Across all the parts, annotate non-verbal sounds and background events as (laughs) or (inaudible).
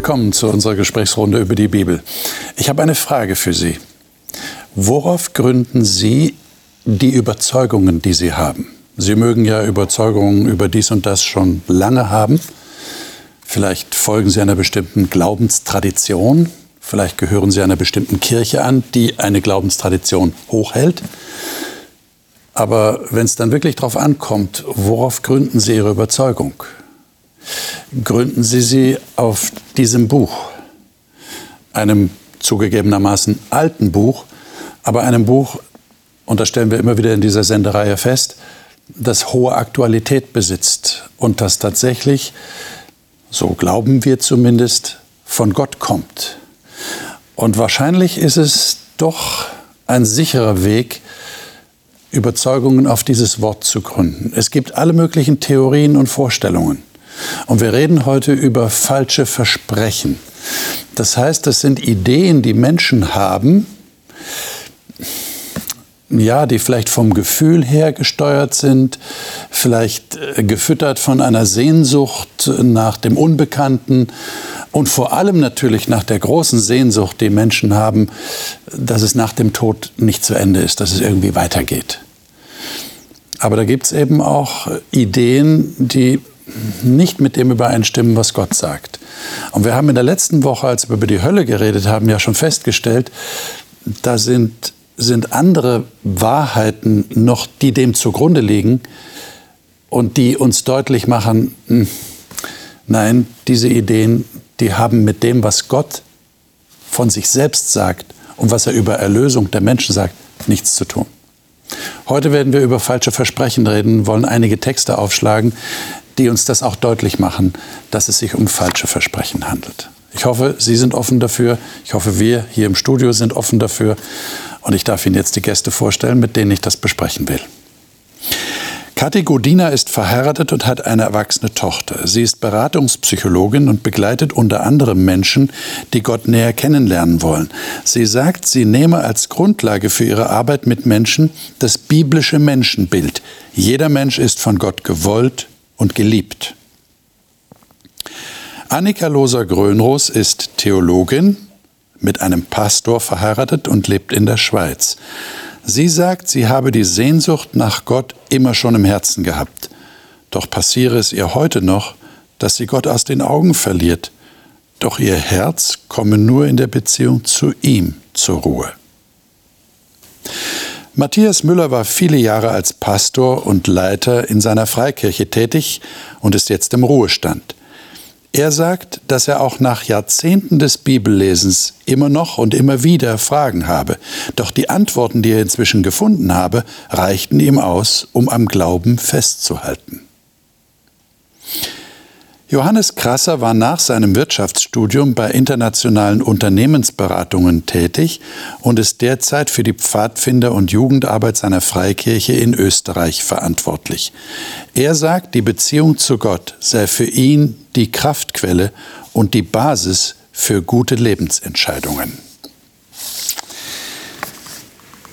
Willkommen zu unserer Gesprächsrunde über die Bibel. Ich habe eine Frage für Sie. Worauf gründen Sie die Überzeugungen, die Sie haben? Sie mögen ja Überzeugungen über dies und das schon lange haben. Vielleicht folgen Sie einer bestimmten Glaubenstradition. Vielleicht gehören Sie einer bestimmten Kirche an, die eine Glaubenstradition hochhält. Aber wenn es dann wirklich darauf ankommt, worauf gründen Sie Ihre Überzeugung? Gründen Sie sie auf diesem Buch, einem zugegebenermaßen alten Buch, aber einem Buch, und das stellen wir immer wieder in dieser Sendereihe fest, das hohe Aktualität besitzt und das tatsächlich so glauben wir zumindest, von Gott kommt. Und wahrscheinlich ist es doch ein sicherer Weg, Überzeugungen auf dieses Wort zu gründen. Es gibt alle möglichen Theorien und Vorstellungen. Und wir reden heute über falsche Versprechen. Das heißt, das sind Ideen, die Menschen haben, ja, die vielleicht vom Gefühl her gesteuert sind, vielleicht äh, gefüttert von einer Sehnsucht nach dem Unbekannten und vor allem natürlich nach der großen Sehnsucht, die Menschen haben, dass es nach dem Tod nicht zu Ende ist, dass es irgendwie weitergeht. Aber da gibt es eben auch Ideen, die nicht mit dem übereinstimmen, was Gott sagt. Und wir haben in der letzten Woche, als wir über die Hölle geredet haben, ja schon festgestellt, da sind sind andere Wahrheiten noch, die dem zugrunde liegen und die uns deutlich machen, hm, nein, diese Ideen, die haben mit dem, was Gott von sich selbst sagt und was er über Erlösung der Menschen sagt, nichts zu tun. Heute werden wir über falsche Versprechen reden, wollen einige Texte aufschlagen, die uns das auch deutlich machen, dass es sich um falsche Versprechen handelt. Ich hoffe, Sie sind offen dafür. Ich hoffe, wir hier im Studio sind offen dafür. Und ich darf Ihnen jetzt die Gäste vorstellen, mit denen ich das besprechen will. Kathi Godina ist verheiratet und hat eine erwachsene Tochter. Sie ist Beratungspsychologin und begleitet unter anderem Menschen, die Gott näher kennenlernen wollen. Sie sagt, sie nehme als Grundlage für ihre Arbeit mit Menschen das biblische Menschenbild. Jeder Mensch ist von Gott gewollt und geliebt. Annika Loser-Grönros ist Theologin, mit einem Pastor verheiratet und lebt in der Schweiz. Sie sagt, sie habe die Sehnsucht nach Gott immer schon im Herzen gehabt. Doch passiere es ihr heute noch, dass sie Gott aus den Augen verliert. Doch ihr Herz komme nur in der Beziehung zu ihm zur Ruhe. Matthias Müller war viele Jahre als Pastor und Leiter in seiner Freikirche tätig und ist jetzt im Ruhestand. Er sagt, dass er auch nach Jahrzehnten des Bibellesens immer noch und immer wieder Fragen habe. Doch die Antworten, die er inzwischen gefunden habe, reichten ihm aus, um am Glauben festzuhalten. Johannes Krasser war nach seinem Wirtschaftsstudium bei internationalen Unternehmensberatungen tätig und ist derzeit für die Pfadfinder- und Jugendarbeit seiner Freikirche in Österreich verantwortlich. Er sagt, die Beziehung zu Gott sei für ihn die Kraftquelle und die Basis für gute Lebensentscheidungen.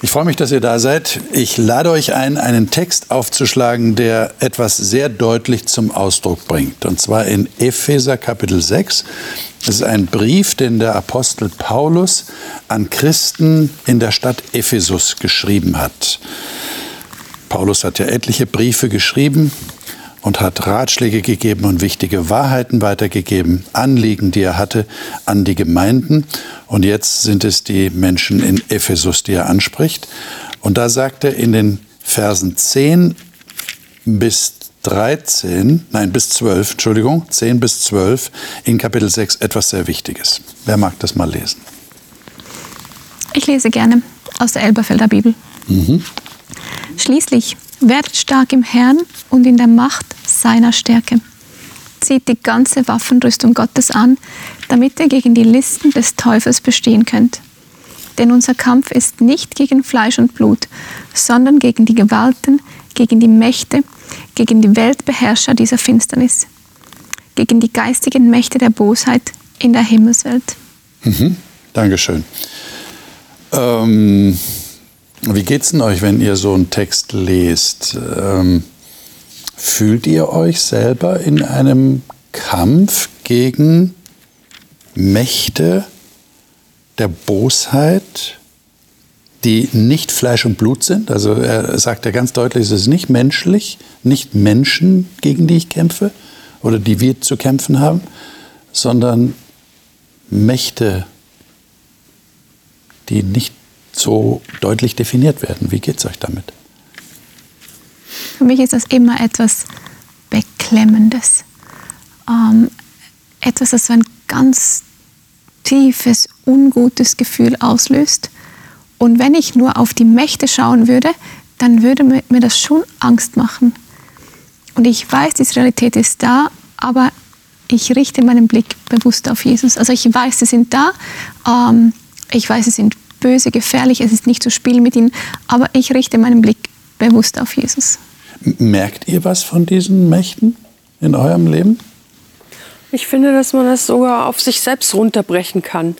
Ich freue mich, dass ihr da seid. Ich lade euch ein, einen Text aufzuschlagen, der etwas sehr deutlich zum Ausdruck bringt. Und zwar in Epheser Kapitel 6. Es ist ein Brief, den der Apostel Paulus an Christen in der Stadt Ephesus geschrieben hat. Paulus hat ja etliche Briefe geschrieben und hat Ratschläge gegeben und wichtige Wahrheiten weitergegeben, Anliegen, die er hatte an die Gemeinden. Und jetzt sind es die Menschen in Ephesus, die er anspricht. Und da sagt er in den Versen 10 bis 13, nein, bis 12, Entschuldigung, 10 bis 12 in Kapitel 6 etwas sehr Wichtiges. Wer mag das mal lesen? Ich lese gerne aus der Elberfelder Bibel. Mhm. Schließlich werdet stark im Herrn und in der Macht seiner Stärke. Zieht die ganze Waffenrüstung Gottes an, damit ihr gegen die Listen des Teufels bestehen könnt. Denn unser Kampf ist nicht gegen Fleisch und Blut, sondern gegen die Gewalten, gegen die Mächte, gegen die Weltbeherrscher dieser Finsternis, gegen die geistigen Mächte der Bosheit in der Himmelswelt. Mhm. Dankeschön. Ähm, wie geht's denn euch, wenn ihr so einen Text lest? Ähm, Fühlt ihr euch selber in einem Kampf gegen Mächte der Bosheit, die nicht Fleisch und Blut sind. Also er sagt ja ganz deutlich, es ist nicht menschlich, nicht Menschen, gegen die ich kämpfe oder die wir zu kämpfen haben, sondern Mächte, die nicht so deutlich definiert werden. Wie geht es euch damit? Für mich ist das immer etwas Beklemmendes. Ähm, etwas, das so ein ganz tiefes, ungutes Gefühl auslöst. Und wenn ich nur auf die Mächte schauen würde, dann würde mir das schon Angst machen. Und ich weiß, diese Realität ist da, aber ich richte meinen Blick bewusst auf Jesus. Also ich weiß, sie sind da, ähm, ich weiß, sie sind böse, gefährlich, es ist nicht zu spielen mit ihnen, aber ich richte meinen Blick bewusst auf Jesus. Merkt ihr was von diesen Mächten in eurem Leben? Ich finde, dass man das sogar auf sich selbst runterbrechen kann.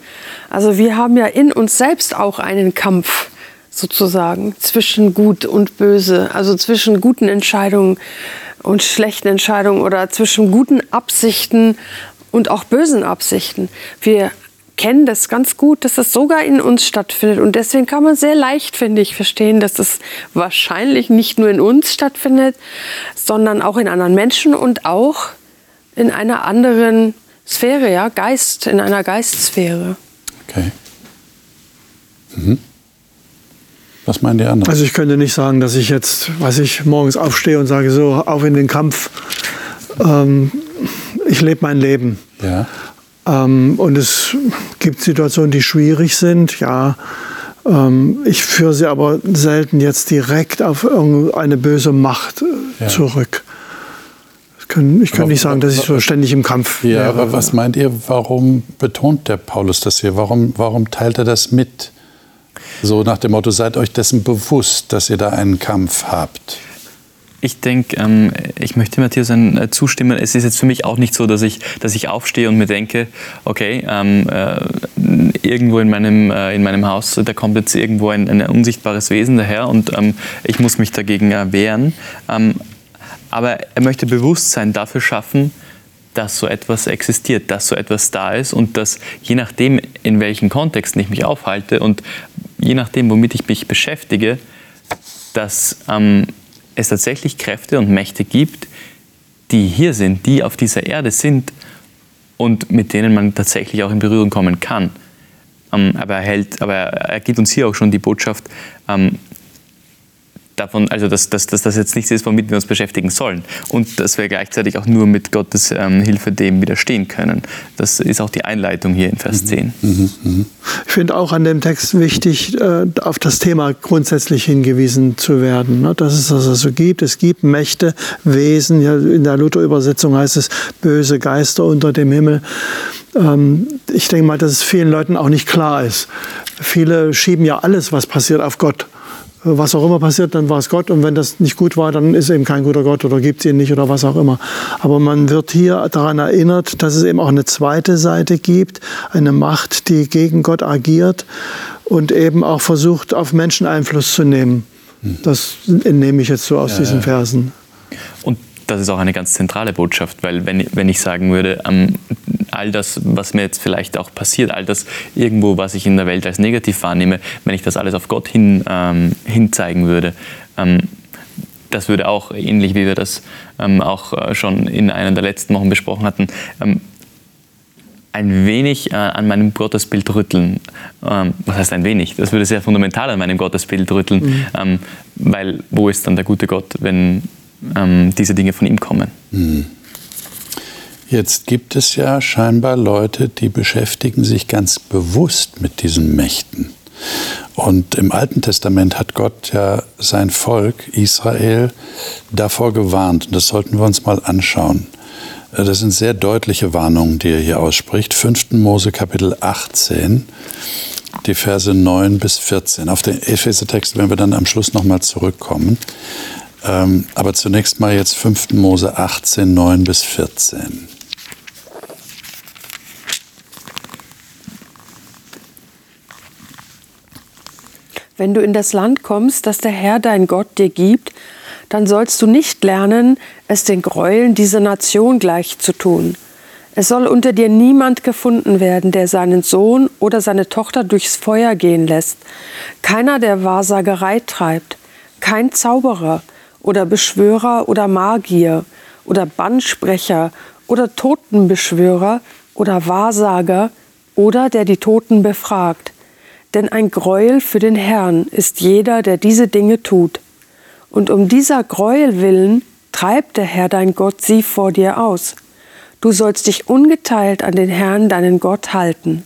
Also wir haben ja in uns selbst auch einen Kampf sozusagen zwischen Gut und Böse, also zwischen guten Entscheidungen und schlechten Entscheidungen oder zwischen guten Absichten und auch bösen Absichten. Wir kennen das ganz gut, dass das sogar in uns stattfindet. Und deswegen kann man sehr leicht, finde ich, verstehen, dass das wahrscheinlich nicht nur in uns stattfindet, sondern auch in anderen Menschen und auch in einer anderen Sphäre, ja, Geist, in einer Geistsphäre. Okay. Mhm. Was meinen die anderen? Also ich könnte nicht sagen, dass ich jetzt, weiß ich, morgens aufstehe und sage so, auf in den Kampf. Ähm, ich lebe mein Leben. Ja. Ähm, und es gibt Situationen, die schwierig sind, ja. Ähm, ich führe sie aber selten jetzt direkt auf irgendeine böse Macht äh, ja. zurück. Ich kann, ich kann nicht sagen, dass ich so ständig im Kampf bin. Ja, wäre. aber was meint ihr, warum betont der Paulus das hier? Warum, warum teilt er das mit? So nach dem Motto, seid euch dessen bewusst, dass ihr da einen Kampf habt. Ich denke, ähm, ich möchte Matthias äh, zustimmen. Es ist jetzt für mich auch nicht so, dass ich, dass ich aufstehe und mir denke, okay, ähm, äh, irgendwo in meinem, äh, in meinem Haus, da kommt jetzt irgendwo ein, ein unsichtbares Wesen daher und ähm, ich muss mich dagegen äh, wehren. Ähm, aber er möchte Bewusstsein dafür schaffen, dass so etwas existiert, dass so etwas da ist und dass je nachdem, in welchen Kontexten ich mich aufhalte und je nachdem, womit ich mich beschäftige, dass ähm, es tatsächlich Kräfte und Mächte gibt, die hier sind, die auf dieser Erde sind und mit denen man tatsächlich auch in Berührung kommen kann. Ähm, aber, er hält, aber er gibt uns hier auch schon die Botschaft, ähm, davon, also dass, dass, dass das jetzt nichts ist, womit wir uns beschäftigen sollen. Und dass wir gleichzeitig auch nur mit Gottes ähm, Hilfe dem widerstehen können. Das ist auch die Einleitung hier in Vers 10. Mhm, mhm, mhm. Ich finde auch an dem Text wichtig, äh, auf das Thema grundsätzlich hingewiesen zu werden. Ne? Dass es das also gibt. Es gibt Mächte, Wesen. Ja, in der Luther-Übersetzung heißt es böse Geister unter dem Himmel. Ähm, ich denke mal, dass es vielen Leuten auch nicht klar ist. Viele schieben ja alles, was passiert, auf Gott was auch immer passiert, dann war es Gott. Und wenn das nicht gut war, dann ist eben kein guter Gott oder gibt es ihn nicht oder was auch immer. Aber man wird hier daran erinnert, dass es eben auch eine zweite Seite gibt, eine Macht, die gegen Gott agiert und eben auch versucht, auf Menschen Einfluss zu nehmen. Hm. Das entnehme ich jetzt so aus ja, diesen Versen. Und das ist auch eine ganz zentrale Botschaft, weil wenn, wenn ich sagen würde, ähm, all das, was mir jetzt vielleicht auch passiert, all das irgendwo, was ich in der Welt als negativ wahrnehme, wenn ich das alles auf Gott hin, ähm, hinzeigen würde, ähm, das würde auch, ähnlich wie wir das ähm, auch äh, schon in einer der letzten Wochen besprochen hatten, ähm, ein wenig äh, an meinem Gottesbild rütteln. Ähm, was heißt ein wenig? Das würde sehr fundamental an meinem Gottesbild rütteln, mhm. ähm, weil wo ist dann der gute Gott, wenn ähm, diese Dinge von ihm kommen? Mhm. Jetzt gibt es ja scheinbar Leute, die beschäftigen sich ganz bewusst mit diesen Mächten. Und im Alten Testament hat Gott ja sein Volk Israel davor gewarnt. Und das sollten wir uns mal anschauen. Das sind sehr deutliche Warnungen, die er hier ausspricht. 5. Mose Kapitel 18, die Verse 9 bis 14. Auf den Epheser-Text werden wir dann am Schluss nochmal zurückkommen. Ähm, aber zunächst mal jetzt 5. Mose 18, 9 bis 14. Wenn du in das Land kommst, das der Herr dein Gott dir gibt, dann sollst du nicht lernen, es den Gräueln dieser Nation gleich zu tun. Es soll unter dir niemand gefunden werden, der seinen Sohn oder seine Tochter durchs Feuer gehen lässt. Keiner, der Wahrsagerei treibt. Kein Zauberer oder Beschwörer oder Magier oder Bannsprecher oder Totenbeschwörer oder Wahrsager oder der die Toten befragt. Denn ein Greuel für den Herrn ist jeder, der diese Dinge tut. Und um dieser Greuel willen treibt der Herr dein Gott sie vor dir aus. Du sollst dich ungeteilt an den Herrn, deinen Gott, halten.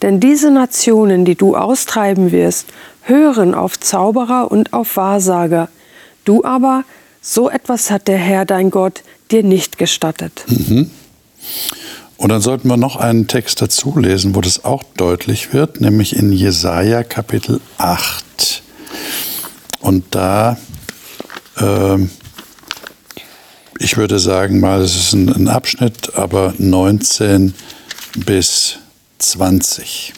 Denn diese Nationen, die du austreiben wirst, hören auf Zauberer und auf Wahrsager. Du aber, so etwas hat der Herr, dein Gott, dir nicht gestattet. Mhm. Und dann sollten wir noch einen Text dazu lesen, wo das auch deutlich wird, nämlich in Jesaja Kapitel 8. Und da, äh, ich würde sagen mal, es ist ein, ein Abschnitt, aber 19 bis 20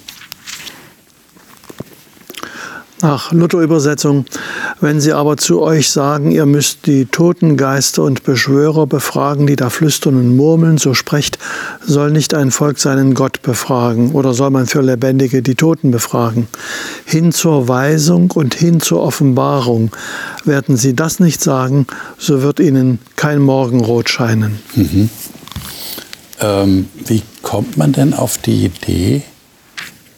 nach Luther-Übersetzung. Wenn sie aber zu euch sagen, ihr müsst die toten Geister und Beschwörer befragen, die da flüstern und murmeln, so sprecht, soll nicht ein Volk seinen Gott befragen oder soll man für Lebendige die Toten befragen? Hin zur Weisung und hin zur Offenbarung. Werden sie das nicht sagen, so wird ihnen kein Morgenrot scheinen. Mhm. Ähm, wie kommt man denn auf die Idee,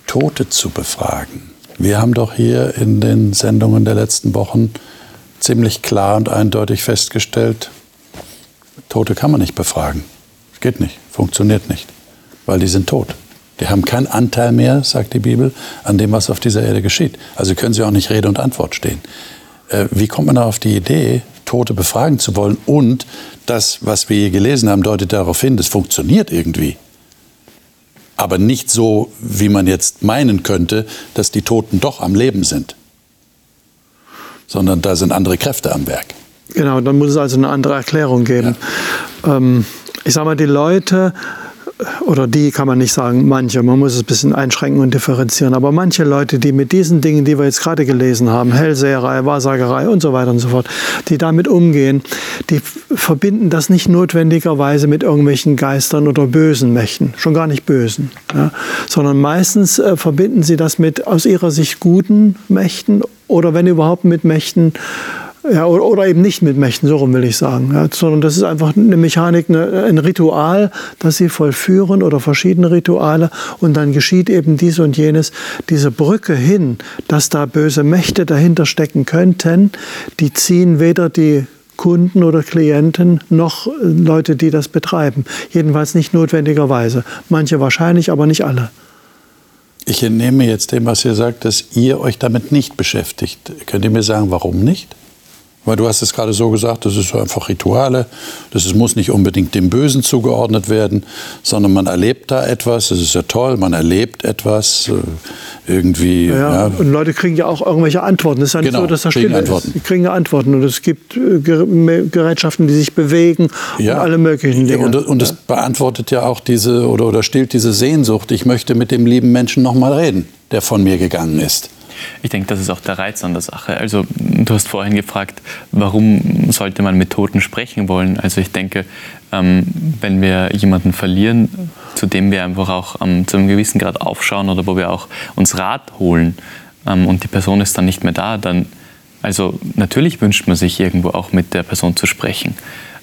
Tote zu befragen? Wir haben doch hier in den Sendungen der letzten Wochen ziemlich klar und eindeutig festgestellt, Tote kann man nicht befragen. Geht nicht, funktioniert nicht, weil die sind tot. Die haben keinen Anteil mehr, sagt die Bibel, an dem, was auf dieser Erde geschieht. Also können sie auch nicht Rede und Antwort stehen. Äh, wie kommt man auf die Idee, Tote befragen zu wollen? Und das, was wir hier gelesen haben, deutet darauf hin, das funktioniert irgendwie aber nicht so, wie man jetzt meinen könnte, dass die Toten doch am Leben sind, sondern da sind andere Kräfte am Werk. Genau, dann muss es also eine andere Erklärung geben. Ja. Ähm, ich sage mal, die Leute oder die kann man nicht sagen, manche, man muss es ein bisschen einschränken und differenzieren, aber manche Leute, die mit diesen Dingen, die wir jetzt gerade gelesen haben, Hellseherei, Wahrsagerei und so weiter und so fort, die damit umgehen, die verbinden das nicht notwendigerweise mit irgendwelchen Geistern oder bösen Mächten, schon gar nicht bösen, ja, sondern meistens äh, verbinden sie das mit aus ihrer Sicht guten Mächten oder wenn überhaupt mit Mächten, ja, oder, eben nicht mit Mächten, so rum will ich sagen. Ja, sondern das ist einfach eine Mechanik, eine, ein Ritual, das sie vollführen oder verschiedene Rituale und dann geschieht eben dies und jenes. Diese Brücke hin, dass da böse Mächte dahinter stecken könnten, die ziehen weder die Kunden oder Klienten noch Leute, die das betreiben. Jedenfalls nicht notwendigerweise. Manche wahrscheinlich, aber nicht alle. Ich entnehme jetzt dem, was ihr sagt, dass ihr euch damit nicht beschäftigt. Könnt ihr mir sagen, warum nicht? Weil du hast es gerade so gesagt, das ist einfach Rituale. Das ist, muss nicht unbedingt dem Bösen zugeordnet werden, sondern man erlebt da etwas. Das ist ja toll, man erlebt etwas äh, irgendwie. Ja, ja. Und Leute kriegen ja auch irgendwelche Antworten. Es ist ja nicht genau, so, dass da kriegen Antworten. Ist. Die kriegen ja Antworten. Und es gibt äh, Gerätschaften, die sich bewegen ja. und alle möglichen Dinge. Und, und es beantwortet ja auch diese oder, oder stillt diese Sehnsucht. Ich möchte mit dem lieben Menschen noch mal reden, der von mir gegangen ist. Ich denke, das ist auch der Reiz an der Sache. Also du hast vorhin gefragt, warum sollte man mit Toten sprechen wollen? Also ich denke, ähm, wenn wir jemanden verlieren, zu dem wir einfach auch ähm, zu einem gewissen Grad aufschauen oder wo wir auch uns Rat holen ähm, und die Person ist dann nicht mehr da, dann, also natürlich wünscht man sich irgendwo auch mit der Person zu sprechen.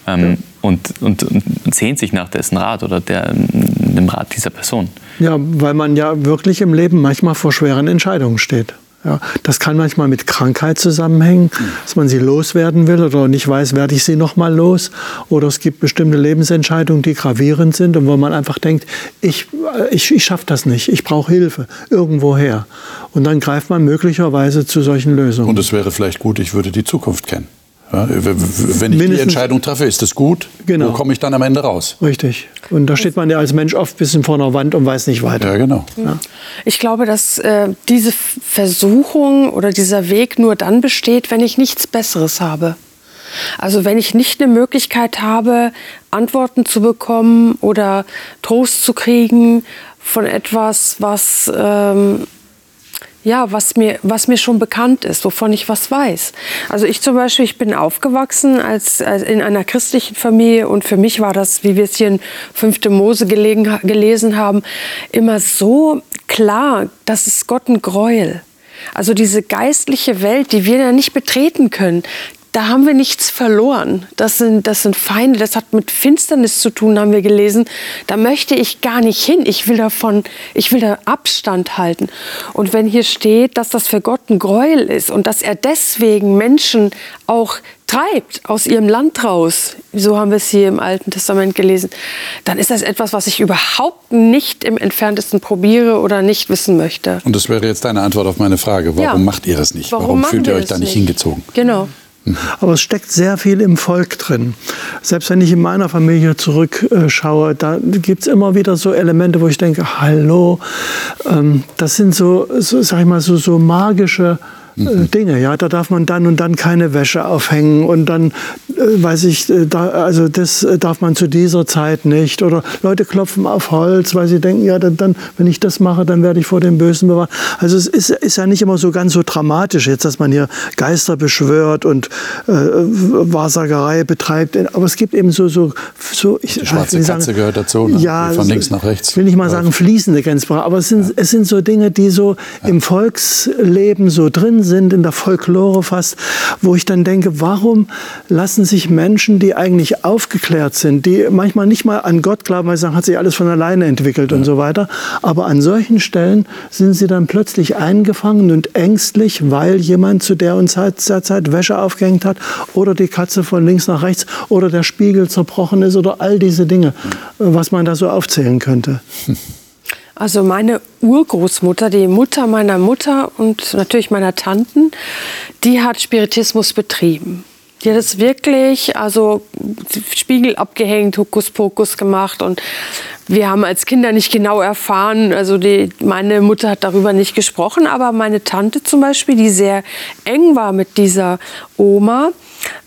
Ähm, ja. und, und, und, sehnt sich nach dessen Rat oder der, dem Rat dieser Person. Ja, weil man ja wirklich im Leben manchmal vor schweren Entscheidungen steht. Ja, das kann manchmal mit Krankheit zusammenhängen, dass man sie loswerden will oder nicht weiß, werde ich sie noch mal los. Oder es gibt bestimmte Lebensentscheidungen, die gravierend sind und wo man einfach denkt, ich, ich, ich schaffe das nicht, ich brauche Hilfe irgendwoher. Und dann greift man möglicherweise zu solchen Lösungen. Und es wäre vielleicht gut, ich würde die Zukunft kennen. Ja, wenn ich die Entscheidung treffe, ist das gut? Genau. Wo komme ich dann am Ende raus? Richtig. Und da steht man ja als Mensch oft ein bisschen vor einer Wand und weiß nicht weiter. Ja, genau. Ja. Ich glaube, dass äh, diese Versuchung oder dieser Weg nur dann besteht, wenn ich nichts Besseres habe. Also wenn ich nicht eine Möglichkeit habe, Antworten zu bekommen oder Trost zu kriegen von etwas, was ähm, ja, was mir, was mir schon bekannt ist, wovon ich was weiß. Also ich zum Beispiel, ich bin aufgewachsen als, als in einer christlichen Familie und für mich war das, wie wir es hier in 5. Mose gelegen, gelesen haben, immer so klar, dass es Gott ein Gräuel. Also diese geistliche Welt, die wir ja nicht betreten können, da haben wir nichts verloren. Das sind, das sind Feinde, das hat mit Finsternis zu tun, haben wir gelesen. Da möchte ich gar nicht hin. Ich will davon, ich will da Abstand halten. Und wenn hier steht, dass das für Gott ein Gräuel ist und dass er deswegen Menschen auch treibt aus ihrem Land raus, so haben wir es hier im Alten Testament gelesen, dann ist das etwas, was ich überhaupt nicht im entferntesten probiere oder nicht wissen möchte. Und das wäre jetzt deine Antwort auf meine Frage. Warum ja. macht ihr das nicht? Warum, Warum fühlt ihr euch da nicht, nicht hingezogen? Genau. Aber es steckt sehr viel im Volk drin. Selbst wenn ich in meiner Familie zurückschaue, da gibt es immer wieder so Elemente, wo ich denke, hallo, ähm, das sind so, so, sag ich mal, so, so magische. Dinge. Ja, da darf man dann und dann keine Wäsche aufhängen und dann äh, weiß ich, äh, da, also das äh, darf man zu dieser Zeit nicht. Oder Leute klopfen auf Holz, weil sie denken, ja, dann, dann wenn ich das mache, dann werde ich vor dem Bösen bewahrt. Also es ist, ist ja nicht immer so ganz so dramatisch jetzt, dass man hier Geister beschwört und äh, Wahrsagerei betreibt. Aber es gibt eben so so so. Ich, Die schwarze sagen, Katze gehört dazu. Ne? Ja, von links nach rechts. Will ich mal sagen fließende Grenzsprache. Aber es sind ja. es sind so Dinge, die so ja. im Volksleben so drin sind, in der Folklore fast, wo ich dann denke, warum lassen sich Menschen, die eigentlich aufgeklärt sind, die manchmal nicht mal an Gott glauben, weil sie sagen, hat sich alles von alleine entwickelt ja. und so weiter, aber an solchen Stellen sind sie dann plötzlich eingefangen und ängstlich, weil jemand zu der und der Zeit Wäsche aufgehängt hat oder die Katze von links nach rechts oder der Spiegel zerbrochen ist oder all diese Dinge, was man da so aufzählen könnte. (laughs) Also meine Urgroßmutter, die Mutter meiner Mutter und natürlich meiner Tanten, die hat Spiritismus betrieben. Die hat es wirklich, also Spiegel abgehängt, Hokuspokus gemacht und wir haben als Kinder nicht genau erfahren, also die, meine Mutter hat darüber nicht gesprochen, aber meine Tante zum Beispiel, die sehr eng war mit dieser Oma,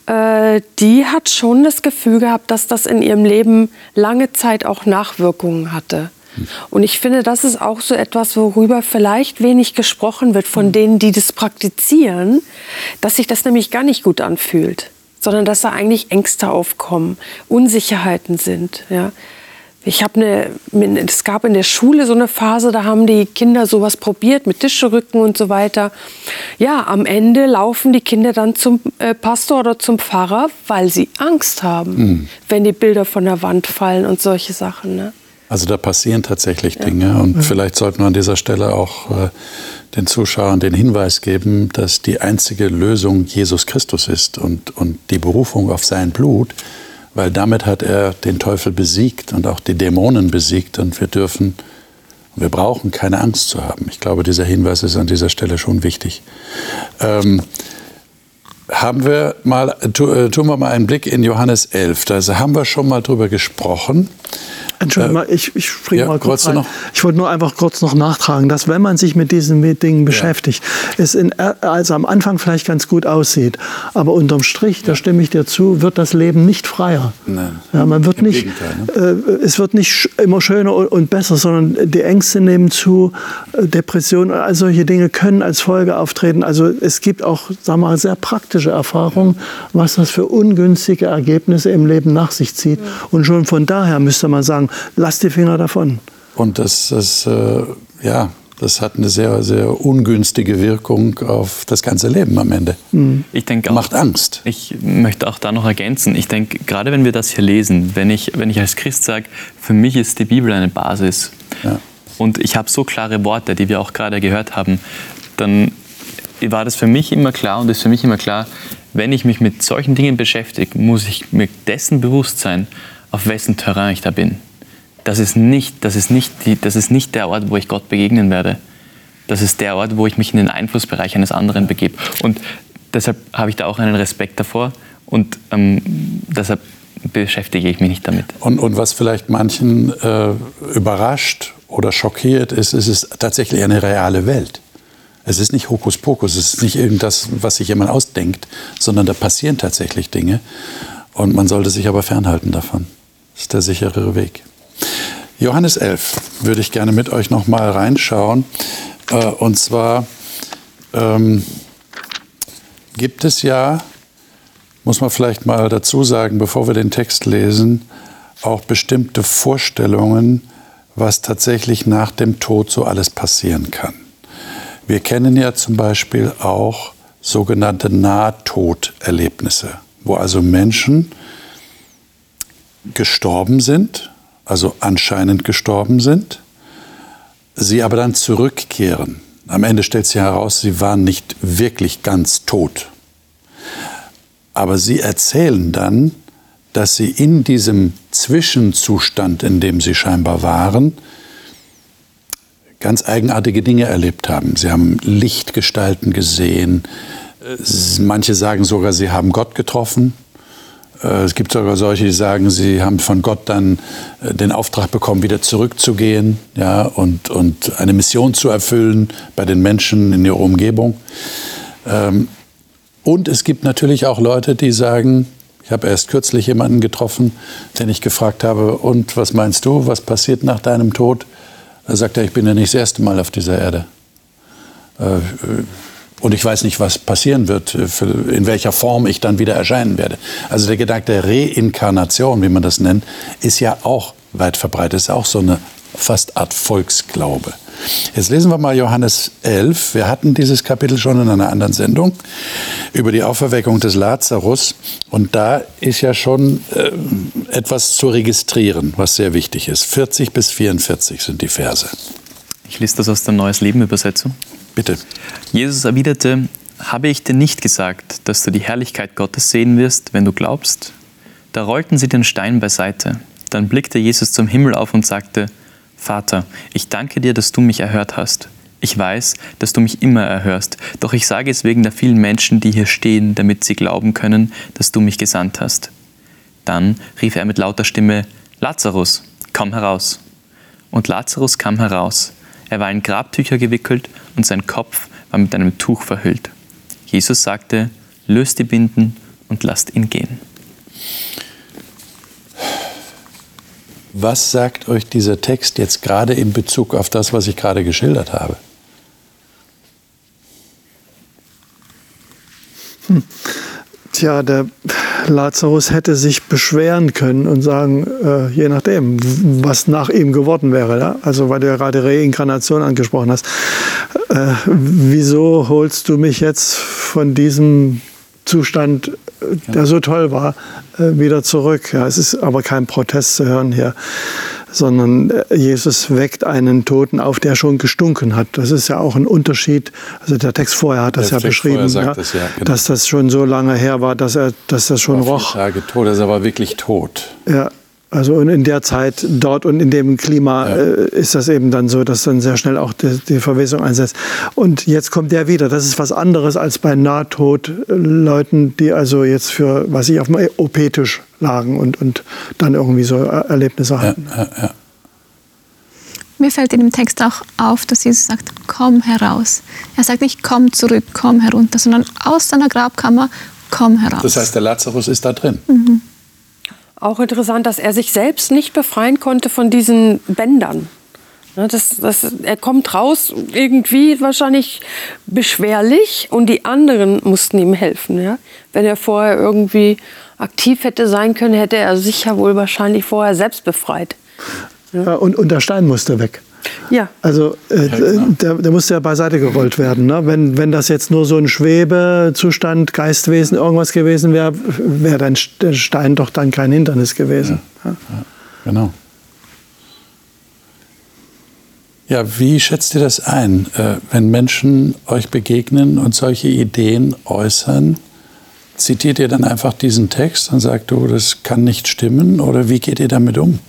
äh, die hat schon das Gefühl gehabt, dass das in ihrem Leben lange Zeit auch Nachwirkungen hatte. Und ich finde, das ist auch so etwas, worüber vielleicht wenig gesprochen wird von denen, die das praktizieren, dass sich das nämlich gar nicht gut anfühlt, sondern dass da eigentlich Ängste aufkommen, Unsicherheiten sind. Ja. Ich habe eine, es gab in der Schule so eine Phase, da haben die Kinder sowas probiert mit Tischrücken und so weiter. Ja, am Ende laufen die Kinder dann zum äh, Pastor oder zum Pfarrer, weil sie Angst haben, mhm. wenn die Bilder von der Wand fallen und solche Sachen. Ne? Also da passieren tatsächlich Dinge und ja. vielleicht sollten wir an dieser Stelle auch äh, den Zuschauern den Hinweis geben, dass die einzige Lösung Jesus Christus ist und, und die Berufung auf sein Blut, weil damit hat er den Teufel besiegt und auch die Dämonen besiegt und wir dürfen, wir brauchen keine Angst zu haben. Ich glaube, dieser Hinweis ist an dieser Stelle schon wichtig. Ähm, haben wir mal, äh, tun wir mal einen Blick in Johannes 11. Da haben wir schon mal drüber gesprochen. Entschuldigung, äh, ich, ich springe ja, mal kurz rein. Noch? Ich wollte nur einfach kurz noch nachtragen, dass wenn man sich mit diesen Dingen beschäftigt, ja. es in, also am Anfang vielleicht ganz gut aussieht, aber unterm Strich, da stimme ich dir zu, wird das Leben nicht freier. Nein. Ja, man wird nicht, ne? äh, es wird nicht immer schöner und, und, besser, sondern die Ängste nehmen zu, äh, Depressionen, all solche Dinge können als Folge auftreten. Also es gibt auch, sagen wir mal, sehr praktische Erfahrungen, was das für ungünstige Ergebnisse im Leben nach sich zieht. Und schon von daher müsste man sagen, lass die Finger davon. Und das, das äh, ja, das hat eine sehr, sehr ungünstige Wirkung auf das ganze Leben am Ende. Mhm. Ich denke auch, Macht Angst. Ich möchte auch da noch ergänzen. Ich denke, gerade wenn wir das hier lesen, wenn ich, wenn ich als Christ sage, für mich ist die Bibel eine Basis ja. und ich habe so klare Worte, die wir auch gerade gehört haben, dann war das für mich immer klar und ist für mich immer klar, wenn ich mich mit solchen Dingen beschäftige, muss ich mir dessen bewusst sein, auf wessen Terrain ich da bin das ist nicht, das ist nicht, die, das ist nicht der Ort, wo ich Gott begegnen werde. Das ist der Ort, wo ich mich in den Einflussbereich eines anderen begebe. Und deshalb habe ich da auch einen Respekt davor und ähm, deshalb beschäftige ich mich nicht damit. Und, und was vielleicht manchen äh, überrascht oder schockiert ist, ist es tatsächlich eine reale Welt. Es ist nicht Hokuspokus, es ist nicht irgendwas, was sich jemand ausdenkt, sondern da passieren tatsächlich Dinge. Und man sollte sich aber fernhalten davon. Das ist der sicherere Weg. Johannes 11 würde ich gerne mit euch noch mal reinschauen. Äh, und zwar ähm, gibt es ja, muss man vielleicht mal dazu sagen, bevor wir den Text lesen, auch bestimmte Vorstellungen, was tatsächlich nach dem Tod so alles passieren kann. Wir kennen ja zum Beispiel auch sogenannte Nahtoderlebnisse, wo also Menschen gestorben sind, also anscheinend gestorben sind, sie aber dann zurückkehren. Am Ende stellt sich heraus, sie waren nicht wirklich ganz tot. Aber sie erzählen dann, dass sie in diesem Zwischenzustand, in dem sie scheinbar waren, ganz eigenartige Dinge erlebt haben. Sie haben Lichtgestalten gesehen. Manche sagen sogar, sie haben Gott getroffen. Äh, es gibt sogar solche, die sagen, sie haben von Gott dann äh, den Auftrag bekommen, wieder zurückzugehen ja, und, und eine Mission zu erfüllen bei den Menschen in ihrer Umgebung. Ähm, und es gibt natürlich auch Leute, die sagen, ich habe erst kürzlich jemanden getroffen, den ich gefragt habe, und was meinst du, was passiert nach deinem Tod? Da sagt er, ich bin ja nicht das erste Mal auf dieser Erde. Äh, und ich weiß nicht, was passieren wird, äh, in welcher Form ich dann wieder erscheinen werde. Also der Gedanke der Reinkarnation, wie man das nennt, ist ja auch weit verbreitet, ist auch so eine fast Art Volksglaube. Jetzt lesen wir mal Johannes 11. Wir hatten dieses Kapitel schon in einer anderen Sendung über die Auferweckung des Lazarus. Und da ist ja schon äh, etwas zu registrieren, was sehr wichtig ist. 40 bis 44 sind die Verse. Ich lese das aus der Neues Leben Übersetzung. Bitte. Jesus erwiderte, habe ich dir nicht gesagt, dass du die Herrlichkeit Gottes sehen wirst, wenn du glaubst? Da rollten sie den Stein beiseite. Dann blickte Jesus zum Himmel auf und sagte, Vater, ich danke dir, dass du mich erhört hast. Ich weiß, dass du mich immer erhörst, doch ich sage es wegen der vielen Menschen, die hier stehen, damit sie glauben können, dass du mich gesandt hast. Dann rief er mit lauter Stimme, Lazarus, komm heraus. Und Lazarus kam heraus. Er war in Grabtücher gewickelt und sein Kopf war mit einem Tuch verhüllt. Jesus sagte, löst die Binden und lasst ihn gehen. Was sagt euch dieser Text jetzt gerade in Bezug auf das, was ich gerade geschildert habe? Hm. Tja, der Lazarus hätte sich beschweren können und sagen, äh, je nachdem, was nach ihm geworden wäre. Ja? Also, weil du ja gerade Reinkarnation angesprochen hast. Äh, wieso holst du mich jetzt von diesem Zustand, der so toll war, äh, wieder zurück. Ja, es ist aber kein Protest zu hören hier, sondern äh, Jesus weckt einen Toten auf, der schon gestunken hat. Das ist ja auch ein Unterschied. Also der Text vorher hat das der ja Text beschrieben, ja, das, ja, genau. dass das schon so lange her war, dass er, dass das schon roch. Tage tot, er war wirklich tot. Ja, also in der Zeit dort und in dem Klima ja. äh, ist das eben dann so, dass dann sehr schnell auch die, die, Verwesung einsetzt. Und jetzt kommt der wieder. Das ist was anderes als bei Nahtodleuten, die also jetzt für, was ich auf dem OP-Tisch lagen und, und dann irgendwie so Erlebnisse hatten. Ja, ja, Mir fällt in dem Text auch auf, dass Jesus sagt, komm heraus. Er sagt nicht, komm zurück, komm herunter, sondern aus seiner Grabkammer, komm heraus. Das heißt, der Lazarus ist da drin. Mhm. Auch interessant, dass er sich selbst nicht befreien konnte von diesen Bändern. Das, das, er kommt raus, irgendwie wahrscheinlich beschwerlich und die anderen mussten ihm helfen. Ja? Wenn er vorher irgendwie aktiv hätte sein können, hätte er sich ja wohl wahrscheinlich vorher selbst befreit. Ja, und, und der Stein musste weg. Ja. Also äh, genau. der, der muss ja beiseite gerollt werden. Ne? Wenn, wenn das jetzt nur so ein Schwebezustand, Geistwesen, irgendwas gewesen wäre, wäre dann der Stein doch dann kein Hindernis gewesen. Ja. Ja. Ja, genau. Ja, wie schätzt ihr das ein, äh, wenn Menschen euch begegnen und solche Ideen äußern? Zitiert ihr dann einfach diesen Text und sagt, du, das kann nicht stimmen? Oder wie geht ihr damit um?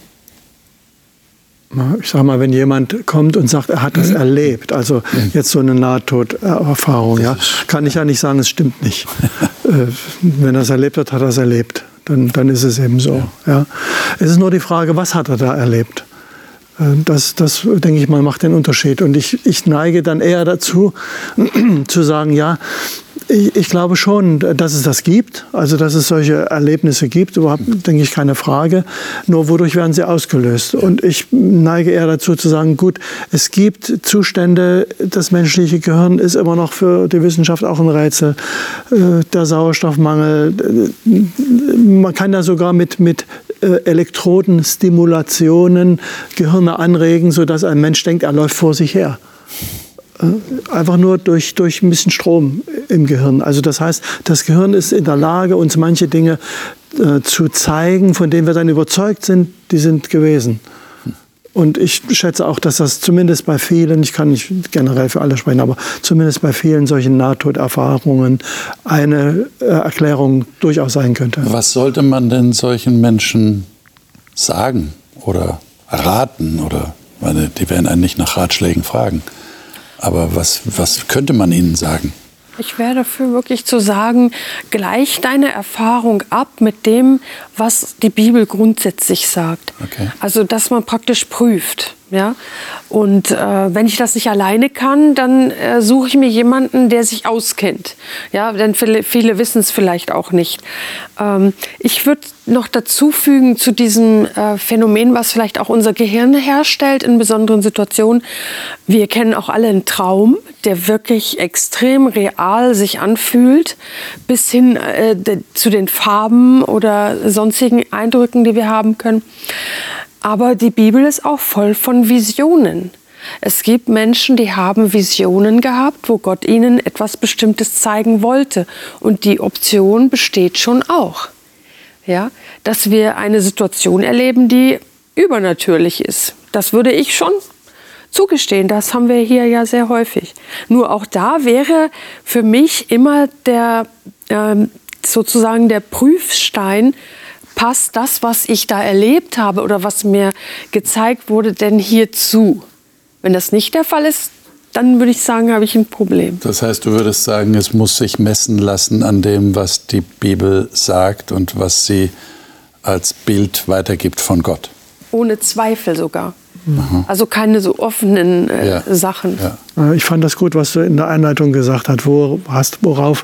Ich sage mal, wenn jemand kommt und sagt, er hat das mhm. erlebt, also mhm. jetzt so eine Nahtoderfahrung, ja, kann ich ja nicht sagen, es stimmt nicht. (laughs) Äh, wenn er es erlebt hat, hat er es erlebt. Dann, dann ist es eben so. Ja. Es ist nur die Frage, was hat er da erlebt? Äh, das, das, denke ich mal, macht den Unterschied. Und ich, ich neige dann eher dazu, (clears throat) zu sagen, ja, ich, ich, glaube schon, dass es das gibt, also dass es solche Erlebnisse gibt, überhaupt denke ich keine Frage. Nur wodurch werden sie ausgelöst? Und ich neige eher dazu zu sagen, gut, es gibt Zustände, das menschliche Gehirn ist immer noch für die Wissenschaft auch ein Rätsel. Äh, der Sauerstoffmangel, äh, man kann da sogar mit, mit äh, Elektrodenstimulationen Gehirne anregen, sodass ein Mensch denkt, er läuft vor sich her. Äh, einfach nur durch, durch ein bisschen Strom im Gehirn. Also das heißt, das Gehirn ist in der Lage, uns manche Dinge äh, zu zeigen, von denen wir dann überzeugt sind, die sind gewesen. Und ich schätze auch, dass das zumindest bei vielen, ich kann nicht generell für alle sprechen, aber zumindest bei vielen solchen Nahtoderfahrungen eine äh, Erklärung durchaus sein könnte. Was sollte man denn solchen Menschen sagen oder raten? Oder meine, die werden einen nicht nach Ratschlägen fragen. Aber was, was könnte man ihnen sagen? Ich wäre dafür wirklich zu sagen, gleich deine Erfahrung ab mit dem, was die Bibel grundsätzlich sagt. Okay. Also, dass man praktisch prüft. Ja? Und äh, wenn ich das nicht alleine kann, dann äh, suche ich mir jemanden, der sich auskennt. Ja, denn viele, viele wissen es vielleicht auch nicht. Ähm, ich würde noch dazu fügen zu diesem äh, Phänomen, was vielleicht auch unser Gehirn herstellt in besonderen Situationen. Wir kennen auch alle einen Traum, der wirklich extrem real sich anfühlt, bis hin äh, zu den Farben oder sonstigen Eindrücken, die wir haben können. Aber die Bibel ist auch voll von Visionen. Es gibt Menschen, die haben Visionen gehabt, wo Gott ihnen etwas Bestimmtes zeigen wollte. Und die Option besteht schon auch. Ja, dass wir eine Situation erleben, die übernatürlich ist. Das würde ich schon zugestehen. Das haben wir hier ja sehr häufig. Nur auch da wäre für mich immer der, äh, sozusagen der Prüfstein, passt das, was ich da erlebt habe oder was mir gezeigt wurde, denn hierzu? Wenn das nicht der Fall ist, dann würde ich sagen, habe ich ein Problem. Das heißt, du würdest sagen, es muss sich messen lassen an dem, was die Bibel sagt und was sie als Bild weitergibt von Gott. Ohne Zweifel sogar. Mhm. Also keine so offenen äh, ja. Sachen. Ja. Äh, ich fand das gut, was du in der Einleitung gesagt hast. Wo hast, worauf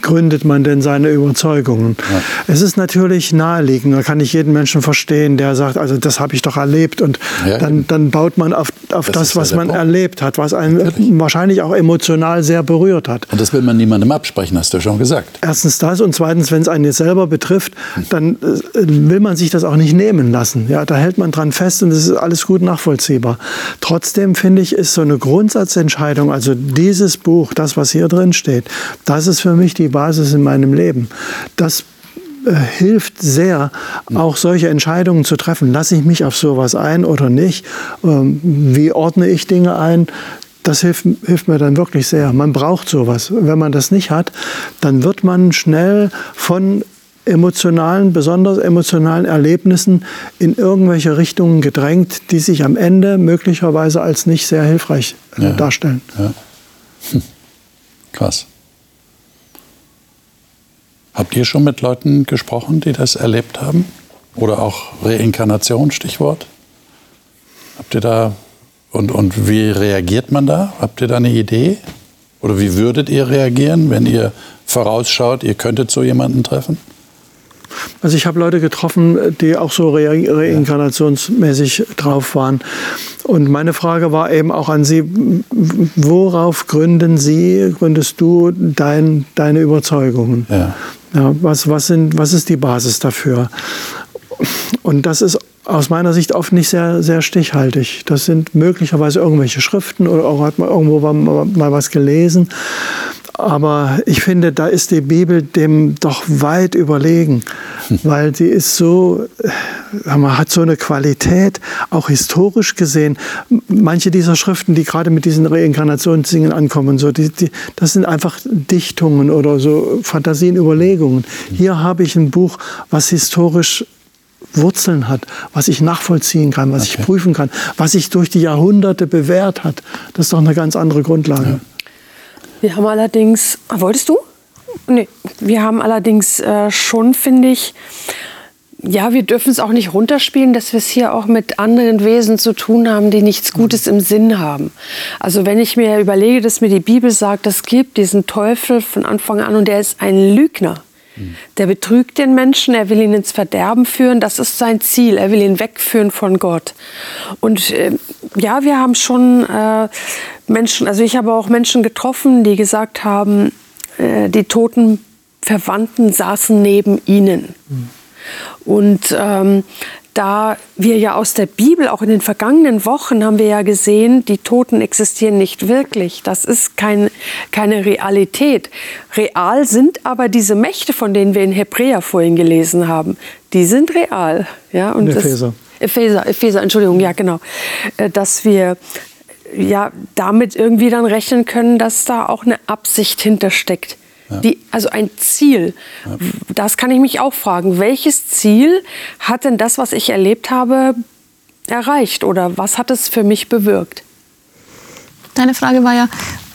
gründet man denn seine Überzeugungen? Ja. Es ist natürlich naheliegend, da kann ich jeden Menschen verstehen, der sagt, also das habe ich doch erlebt. Und dann, dann baut man auf, auf das, das was man Punkt. erlebt hat, was einen natürlich. wahrscheinlich auch emotional sehr berührt hat. Und das will man niemandem absprechen, hast du schon gesagt. Erstens das und zweitens, wenn es einen jetzt selber betrifft, dann äh, will man sich das auch nicht nehmen lassen. Ja, da hält man dran fest und es ist alles gut nachvollziehbar. Trotzdem finde ich, ist so eine Grundsatzentscheidung, also dieses Buch, das, was hier drin steht, das ist für mich die Basis in meinem Leben. Das äh, hilft sehr, auch solche Entscheidungen zu treffen. Lasse ich mich auf sowas ein oder nicht? Ähm, wie ordne ich Dinge ein? Das hilft, hilft, mir dann wirklich sehr. Man braucht sowas. Wenn man das nicht hat, dann wird man schnell von emotionalen, besonders emotionalen Erlebnissen in irgendwelche Richtungen gedrängt, die sich am Ende möglicherweise als nicht sehr hilfreich äh, ja. darstellen. Ja. Hm. Krass. Habt ihr schon mit Leuten gesprochen, die das erlebt haben? Oder auch Reinkarnation, Stichwort? Habt ihr da und, und wie reagiert man da? Habt ihr da eine Idee? Oder wie würdet ihr reagieren, wenn ihr vorausschaut, ihr könntet so jemanden treffen? Also ich habe Leute getroffen, die auch so re reinkarnationsmäßig drauf waren. Und meine Frage war eben auch an Sie, worauf gründen Sie, gründest du dein, deine Überzeugungen? Ja. Ja, was, was, sind, was ist die Basis dafür? Und das ist aus meiner Sicht oft nicht sehr, sehr stichhaltig. Das sind möglicherweise irgendwelche Schriften oder auch hat man irgendwo mal was gelesen. Aber ich finde, da ist die Bibel dem doch weit überlegen, weil sie ist so, äh, man hat so eine Qualität, auch historisch gesehen. Manche dieser Schriften, die gerade mit diesen Reinkarnationssingen ankommen, so, die, die, das sind einfach Dichtungen oder so Fantasien, Überlegungen. Hier habe ich ein Buch, was historisch Wurzeln hat, was ich nachvollziehen kann, was okay. ich prüfen kann, was sich durch die Jahrhunderte bewährt hat. Das ist doch eine ganz andere Grundlage. Ja. Wir haben allerdings, wolltest du? Nee, wir haben allerdings äh, schon, finde ich, ja, wir dürfen es auch nicht runterspielen, dass wir es hier auch mit anderen Wesen zu tun haben, die nichts Gutes im Sinn haben. Also wenn ich mir überlege, dass mir die Bibel sagt, es gibt diesen Teufel von Anfang an und der ist ein Lügner. Der betrügt den Menschen, er will ihn ins Verderben führen, das ist sein Ziel, er will ihn wegführen von Gott. Und äh, ja, wir haben schon äh, Menschen, also ich habe auch Menschen getroffen, die gesagt haben, äh, die toten Verwandten saßen neben ihnen. Mhm. Und ähm, da wir ja aus der Bibel, auch in den vergangenen Wochen haben wir ja gesehen, die Toten existieren nicht wirklich. Das ist kein, keine Realität. Real sind aber diese Mächte, von denen wir in Hebräer vorhin gelesen haben. Die sind real. Ja, und Epheser. Das, Epheser, Epheser, Entschuldigung, ja genau. Äh, dass wir ja damit irgendwie dann rechnen können, dass da auch eine Absicht hintersteckt. Die, also ein Ziel. Ja. Das kann ich mich auch fragen. Welches Ziel hat denn das, was ich erlebt habe, erreicht? Oder was hat es für mich bewirkt? Deine Frage war ja,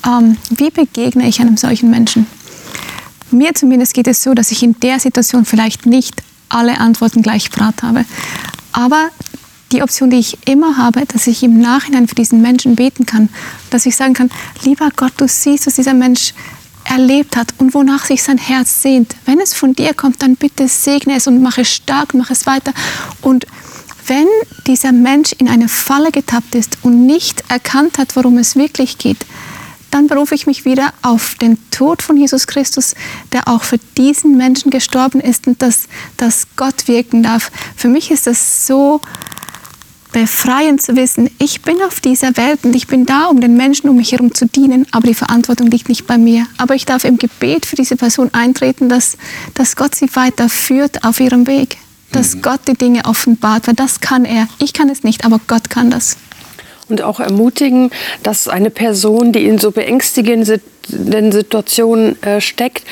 ähm, wie begegne ich einem solchen Menschen? Mir zumindest geht es so, dass ich in der Situation vielleicht nicht alle Antworten gleich parat habe. Aber die Option, die ich immer habe, dass ich im Nachhinein für diesen Menschen beten kann, dass ich sagen kann, lieber Gott, du siehst, was dieser Mensch erlebt hat und wonach sich sein Herz sehnt. Wenn es von dir kommt, dann bitte segne es und mache es stark, mache es weiter. Und wenn dieser Mensch in eine Falle getappt ist und nicht erkannt hat, worum es wirklich geht, dann berufe ich mich wieder auf den Tod von Jesus Christus, der auch für diesen Menschen gestorben ist und dass, dass Gott wirken darf. Für mich ist das so befreiend zu wissen, ich bin auf dieser Welt und ich bin da, um den Menschen um mich herum zu dienen, aber die Verantwortung liegt nicht bei mir. Aber ich darf im Gebet für diese Person eintreten, dass, dass Gott sie weiter führt auf ihrem Weg. Dass mhm. Gott die Dinge offenbart, weil das kann er. Ich kann es nicht, aber Gott kann das. Und auch ermutigen, dass eine Person, die in so beängstigenden Situationen äh, steckt,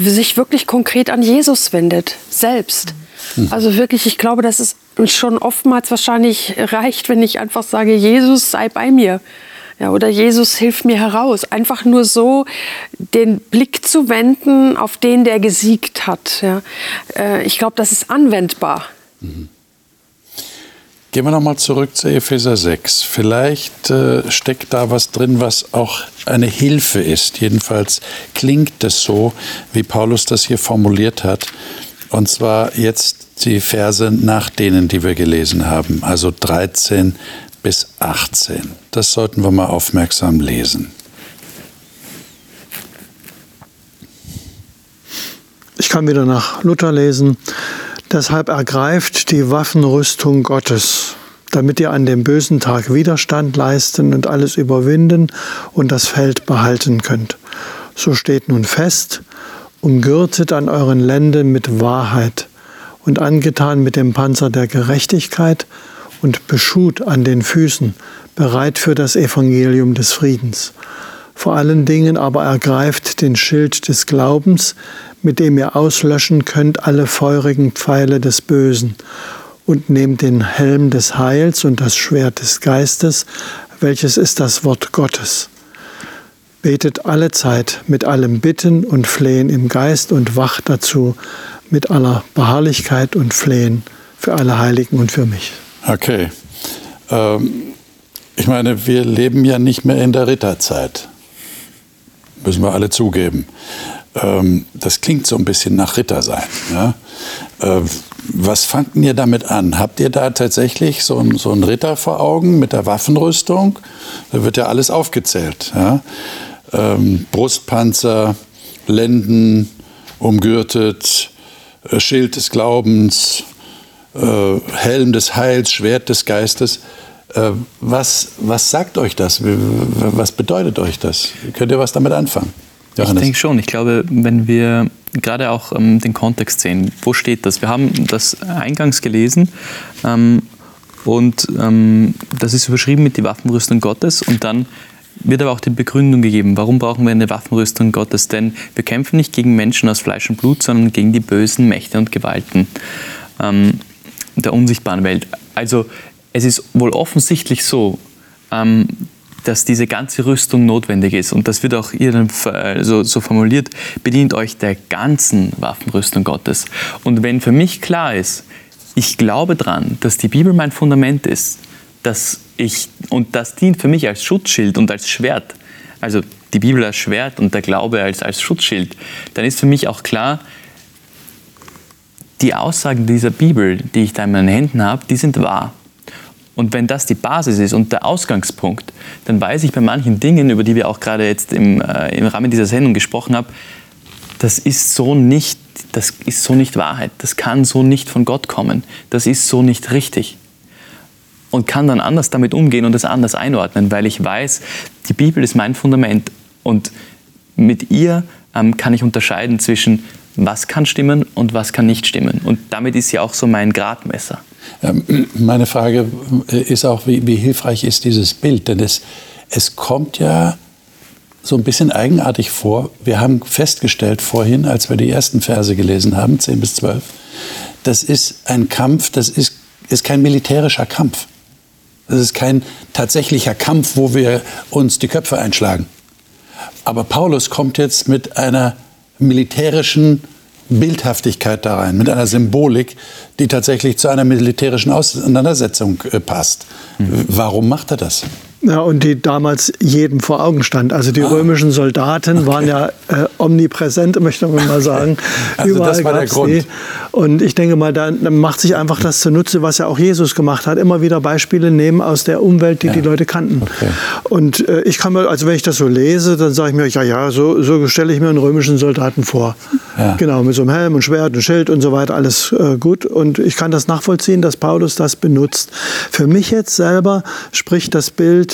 sich wirklich konkret an Jesus wendet, selbst. Mhm. Also wirklich, ich glaube, das ist schon oftmals wahrscheinlich reicht, wenn ich einfach sage, Jesus sei bei mir. Ja, oder Jesus hilft mir heraus. Einfach nur so den Blick zu wenden auf den, der gesiegt hat. Ja. Äh, ich glaube, das ist anwendbar. Mhm. Gehen wir nochmal zurück zu Epheser 6. Vielleicht äh, steckt da was drin, was auch eine Hilfe ist. Jedenfalls klingt es so, wie Paulus das hier formuliert hat. Und zwar jetzt die Verse nach denen, die wir gelesen haben, also 13 bis 18. Das sollten wir mal aufmerksam lesen. Ich kann wieder nach Luther lesen. Deshalb ergreift die Waffenrüstung Gottes, damit ihr an dem bösen Tag Widerstand leisten und alles überwinden und das Feld behalten könnt. So steht nun fest, umgürtet an euren Lenden mit Wahrheit und angetan mit dem Panzer der Gerechtigkeit und beschut an den Füßen, bereit für das Evangelium des Friedens. Vor allen Dingen aber ergreift den Schild des Glaubens, mit dem ihr auslöschen könnt alle feurigen Pfeile des Bösen, und nehmt den Helm des Heils und das Schwert des Geistes, welches ist das Wort Gottes. Betet alle Zeit mit allem Bitten und Flehen im Geist und wacht dazu mit aller Beharrlichkeit und Flehen für alle Heiligen und für mich. Okay. Ähm, ich meine, wir leben ja nicht mehr in der Ritterzeit. Müssen wir alle zugeben. Ähm, das klingt so ein bisschen nach Rittersein. Ja? Äh, was fangt ihr damit an? Habt ihr da tatsächlich so, ein, so einen Ritter vor Augen mit der Waffenrüstung? Da wird ja alles aufgezählt. Ja? Ähm, Brustpanzer, Lenden umgürtet, äh, Schild des Glaubens, äh, Helm des Heils, Schwert des Geistes. Äh, was, was sagt euch das? Was bedeutet euch das? Könnt ihr was damit anfangen? Johannes? Ich denke schon. Ich glaube, wenn wir gerade auch ähm, den Kontext sehen, wo steht das? Wir haben das eingangs gelesen ähm, und ähm, das ist überschrieben mit die Waffenrüstung Gottes und dann wird aber auch die Begründung gegeben, warum brauchen wir eine Waffenrüstung Gottes? Denn wir kämpfen nicht gegen Menschen aus Fleisch und Blut, sondern gegen die bösen Mächte und Gewalten ähm, der unsichtbaren Welt. Also es ist wohl offensichtlich so, ähm, dass diese ganze Rüstung notwendig ist. Und das wird auch hier so, so formuliert, bedient euch der ganzen Waffenrüstung Gottes. Und wenn für mich klar ist, ich glaube daran, dass die Bibel mein Fundament ist, dass ich, und das dient für mich als Schutzschild und als Schwert, also die Bibel als Schwert und der Glaube als, als Schutzschild, dann ist für mich auch klar, die Aussagen dieser Bibel, die ich da in meinen Händen habe, die sind wahr. Und wenn das die Basis ist und der Ausgangspunkt, dann weiß ich bei manchen Dingen, über die wir auch gerade jetzt im, äh, im Rahmen dieser Sendung gesprochen haben, das ist so nicht, das ist so nicht Wahrheit. Das kann so nicht von Gott kommen. Das ist so nicht richtig. Und kann dann anders damit umgehen und das anders einordnen, weil ich weiß, die Bibel ist mein Fundament und mit ihr ähm, kann ich unterscheiden zwischen was kann stimmen und was kann nicht stimmen. Und damit ist sie auch so mein Gradmesser. Ähm, meine Frage ist auch, wie, wie, hilfreich ist dieses Bild? Denn es, es kommt ja so ein bisschen eigenartig vor. Wir haben festgestellt vorhin, als wir die ersten Verse gelesen haben, 10 bis 12, das ist ein Kampf, das ist, ist kein militärischer Kampf. Das ist kein tatsächlicher Kampf, wo wir uns die Köpfe einschlagen. Aber Paulus kommt jetzt mit einer militärischen Bildhaftigkeit da rein, mit einer Symbolik, die tatsächlich zu einer militärischen Auseinandersetzung äh, passt. Mhm. Warum macht er das? Ja, und die damals jedem vor Augen stand. Also die ah. römischen Soldaten okay. waren ja äh, omnipräsent, möchte man mal sagen. (laughs) also Überall das war der Grund. Die. Und ich denke mal, da, da, macht sich einfach das zunutze, was ja auch Jesus gemacht hat, immer wieder Beispiele nehmen aus der Umwelt, die ja. die Leute kannten. Okay. Und äh, ich kann mir, also wenn ich das so lese, dann sage ich mir, ja, ja, so, so stelle ich mir einen römischen Soldaten vor. Ja. Genau, mit so einem Helm und Schwert und Schild und so weiter, alles äh, gut. Und ich kann das nachvollziehen, dass Paulus das benutzt. Für mich jetzt selber spricht das Bild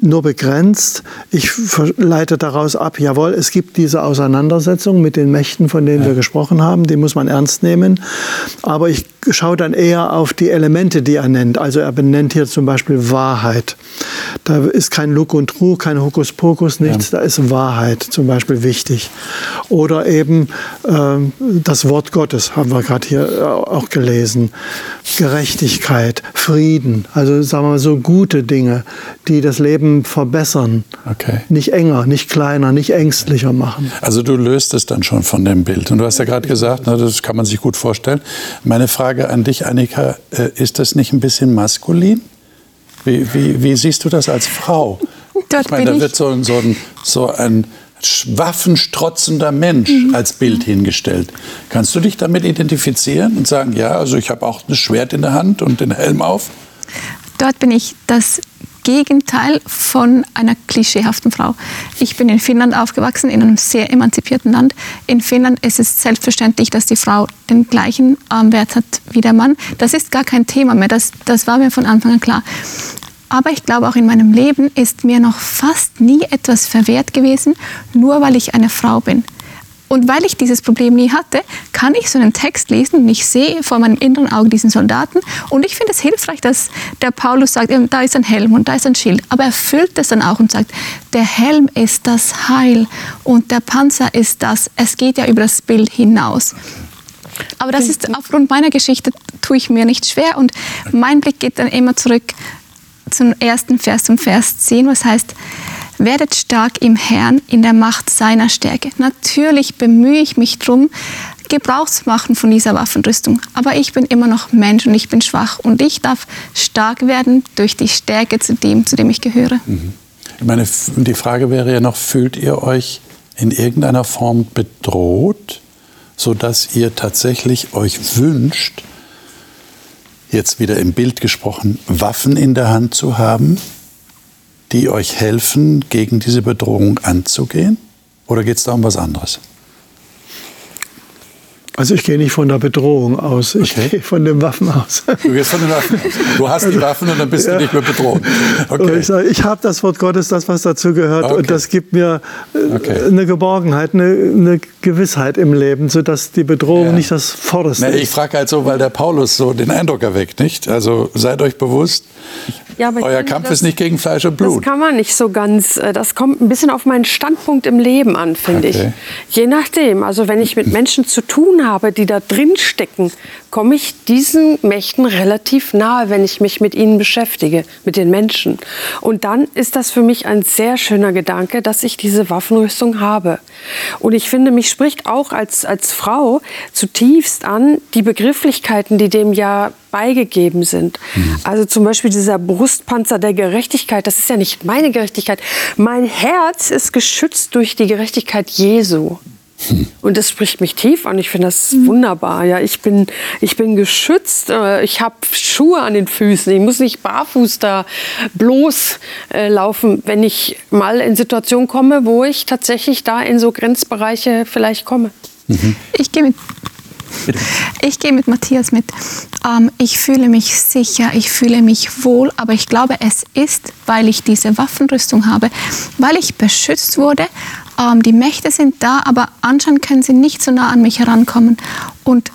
nur begrenzt. Ich leite daraus ab, jawohl, es gibt diese Auseinandersetzung mit den Mächten, von denen ja. wir gesprochen haben, die muss man ernst nehmen. Aber ich schaue dann eher auf die Elemente, die er nennt. Also er benennt hier zum Beispiel Wahrheit. Da ist kein Look und Trug, kein Hokuspokus, nichts. Ja. Da ist Wahrheit zum Beispiel wichtig. Oder eben äh, das Wort Gottes haben wir gerade hier äh, auch gelesen. Gerechtigkeit, Frieden, also sagen wir mal so gute Dinge, die das Leben verbessern. Okay. Nicht enger, nicht kleiner, nicht ängstlicher machen. Also du löst es dann schon von dem Bild. Und du hast ja gerade gesagt, na, das kann man sich gut vorstellen. Meine Frage an dich, Annika, äh, ist das nicht ein bisschen maskulin? Wie, wie, wie siehst du das als Frau? Dort ich meine, da wird so, so ein, so ein waffenstrotzender Mensch mhm. als Bild hingestellt. Kannst du dich damit identifizieren und sagen, ja, also ich habe auch ein Schwert in der Hand und den Helm auf? Dort bin ich das Gegenteil von einer klischeehaften Frau. Ich bin in Finnland aufgewachsen, in einem sehr emanzipierten Land. In Finnland ist es selbstverständlich, dass die Frau den gleichen Armwert hat wie der Mann. Das ist gar kein Thema mehr, das, das war mir von Anfang an klar. Aber ich glaube, auch in meinem Leben ist mir noch fast nie etwas verwehrt gewesen, nur weil ich eine Frau bin. Und weil ich dieses Problem nie hatte, kann ich so einen Text lesen und ich sehe vor meinem inneren Auge diesen Soldaten. Und ich finde es hilfreich, dass der Paulus sagt, da ist ein Helm und da ist ein Schild. Aber er füllt es dann auch und sagt, der Helm ist das Heil und der Panzer ist das. Es geht ja über das Bild hinaus. Aber das ist aufgrund meiner Geschichte tue ich mir nicht schwer und mein Blick geht dann immer zurück zum ersten Vers, zum Vers 10, was heißt, werdet stark im Herrn in der Macht seiner Stärke. Natürlich bemühe ich mich darum, Gebrauch zu machen von dieser Waffenrüstung. Aber ich bin immer noch Mensch und ich bin schwach und ich darf stark werden durch die Stärke zu dem, zu dem ich gehöre. Mhm. Ich meine, die Frage wäre ja noch, fühlt ihr euch in irgendeiner Form bedroht, sodass ihr tatsächlich euch wünscht, jetzt wieder im Bild gesprochen, Waffen in der Hand zu haben, die euch helfen, gegen diese Bedrohung anzugehen? Oder geht es da um was anderes? Also ich gehe nicht von der Bedrohung aus, ich okay. gehe von den Waffen aus. Du gehst von den Waffen aus. Du hast die Waffen und dann bist ja. du nicht mehr bedroht. Okay. ich ich habe das Wort Gottes, das, was dazu gehört, okay. und das gibt mir äh, eine Geborgenheit, eine, eine, Gewissheit im Leben, sodass die Bedrohung ja. nicht das Vorderste ist. Ich frage halt so, weil der Paulus so den Eindruck erweckt, nicht? Also seid euch bewusst, ja, Euer Kampf das, ist nicht gegen Fleisch und Blut. Das kann man nicht so ganz. Äh, das kommt ein bisschen auf meinen Standpunkt im Leben an, finde okay. ich. Je nachdem. Also wenn ich mit Menschen zu tun habe, die da drin stecken, komme ich diesen Mächten relativ nahe, wenn ich mich mit ihnen beschäftige, mit den Menschen. Und dann ist das für mich ein sehr schöner Gedanke, dass ich diese Waffenrüstung habe. Und ich finde, mich spricht auch als, als Frau zutiefst an die Begrifflichkeiten, die dem ja beigegeben sind. Mhm. Also zum Beispiel dieser Brustpanzer der Gerechtigkeit, das ist ja nicht meine Gerechtigkeit. Mein Herz ist geschützt durch die Gerechtigkeit Jesu. Hm. Und das spricht mich tief an. Ich finde das hm. wunderbar. Ja, ich bin, ich bin geschützt. Äh, ich habe Schuhe an den Füßen. Ich muss nicht barfuß da bloß äh, laufen, wenn ich mal in Situationen komme, wo ich tatsächlich da in so Grenzbereiche vielleicht komme. Mhm. Ich gehe mit ich gehe mit Matthias mit. Ähm, ich fühle mich sicher, ich fühle mich wohl, aber ich glaube, es ist, weil ich diese Waffenrüstung habe, weil ich beschützt wurde. Ähm, die Mächte sind da, aber anscheinend können sie nicht so nah an mich herankommen. Und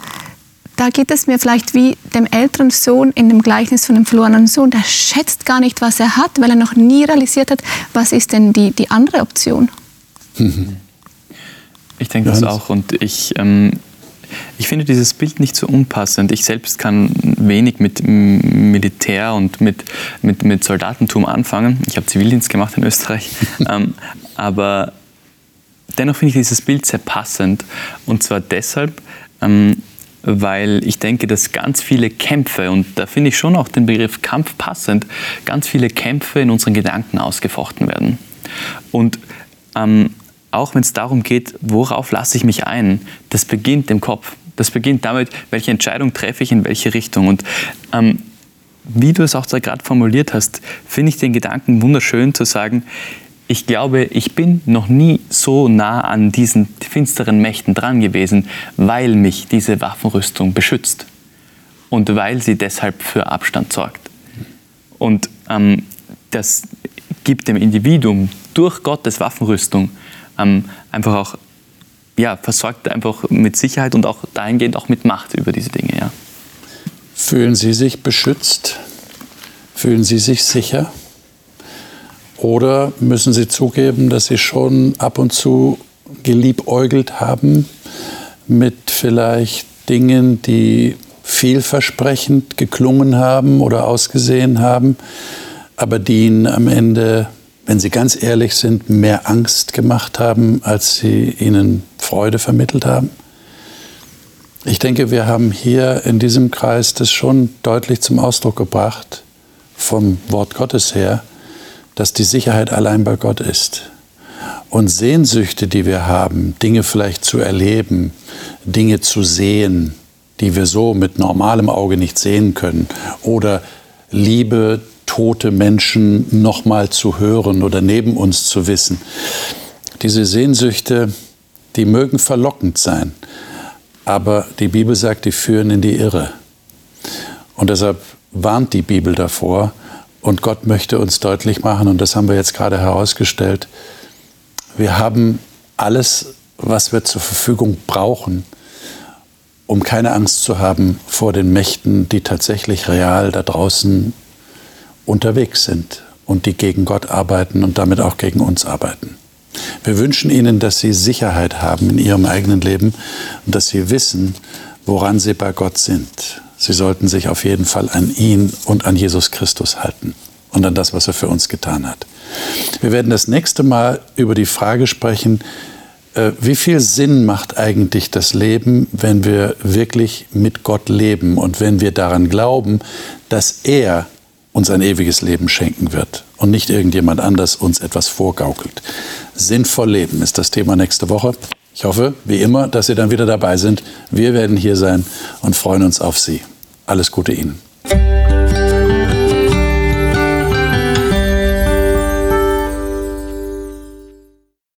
da geht es mir vielleicht wie dem älteren Sohn in dem Gleichnis von dem verlorenen Sohn. Der schätzt gar nicht, was er hat, weil er noch nie realisiert hat, was ist denn die, die andere Option. Ich denke das auch und ich ähm, ich finde dieses Bild nicht so unpassend. Ich selbst kann wenig mit Militär und mit, mit, mit Soldatentum anfangen. Ich habe Zivildienst gemacht in Österreich. (laughs) ähm, aber dennoch finde ich dieses Bild sehr passend. Und zwar deshalb, ähm, weil ich denke, dass ganz viele Kämpfe, und da finde ich schon auch den Begriff Kampf passend, ganz viele Kämpfe in unseren Gedanken ausgefochten werden. Und ähm, auch wenn es darum geht, worauf lasse ich mich ein, das beginnt im Kopf. Das beginnt damit, welche Entscheidung treffe ich in welche Richtung. Und ähm, wie du es auch gerade formuliert hast, finde ich den Gedanken wunderschön zu sagen, ich glaube, ich bin noch nie so nah an diesen finsteren Mächten dran gewesen, weil mich diese Waffenrüstung beschützt und weil sie deshalb für Abstand sorgt. Und ähm, das gibt dem Individuum durch Gottes Waffenrüstung ähm, einfach auch ja, versorgt einfach mit Sicherheit und auch dahingehend auch mit Macht über diese Dinge. Ja. Fühlen Sie sich beschützt? Fühlen Sie sich sicher? Oder müssen Sie zugeben, dass Sie schon ab und zu geliebäugelt haben mit vielleicht Dingen, die vielversprechend geklungen haben oder ausgesehen haben, aber die Ihnen am Ende wenn Sie ganz ehrlich sind, mehr Angst gemacht haben, als sie ihnen Freude vermittelt haben? Ich denke, wir haben hier in diesem Kreis das schon deutlich zum Ausdruck gebracht, vom Wort Gottes her, dass die Sicherheit allein bei Gott ist. Und Sehnsüchte, die wir haben, Dinge vielleicht zu erleben, Dinge zu sehen, die wir so mit normalem Auge nicht sehen können, oder Liebe tote Menschen nochmal zu hören oder neben uns zu wissen. Diese Sehnsüchte, die mögen verlockend sein, aber die Bibel sagt, die führen in die Irre. Und deshalb warnt die Bibel davor und Gott möchte uns deutlich machen, und das haben wir jetzt gerade herausgestellt, wir haben alles, was wir zur Verfügung brauchen, um keine Angst zu haben vor den Mächten, die tatsächlich real da draußen unterwegs sind und die gegen Gott arbeiten und damit auch gegen uns arbeiten. Wir wünschen Ihnen, dass Sie Sicherheit haben in Ihrem eigenen Leben und dass Sie wissen, woran Sie bei Gott sind. Sie sollten sich auf jeden Fall an ihn und an Jesus Christus halten und an das, was er für uns getan hat. Wir werden das nächste Mal über die Frage sprechen, äh, wie viel Sinn macht eigentlich das Leben, wenn wir wirklich mit Gott leben und wenn wir daran glauben, dass er uns ein ewiges Leben schenken wird und nicht irgendjemand anders uns etwas vorgaukelt. Sinnvoll leben ist das Thema nächste Woche. Ich hoffe, wie immer, dass Sie dann wieder dabei sind. Wir werden hier sein und freuen uns auf Sie. Alles Gute Ihnen.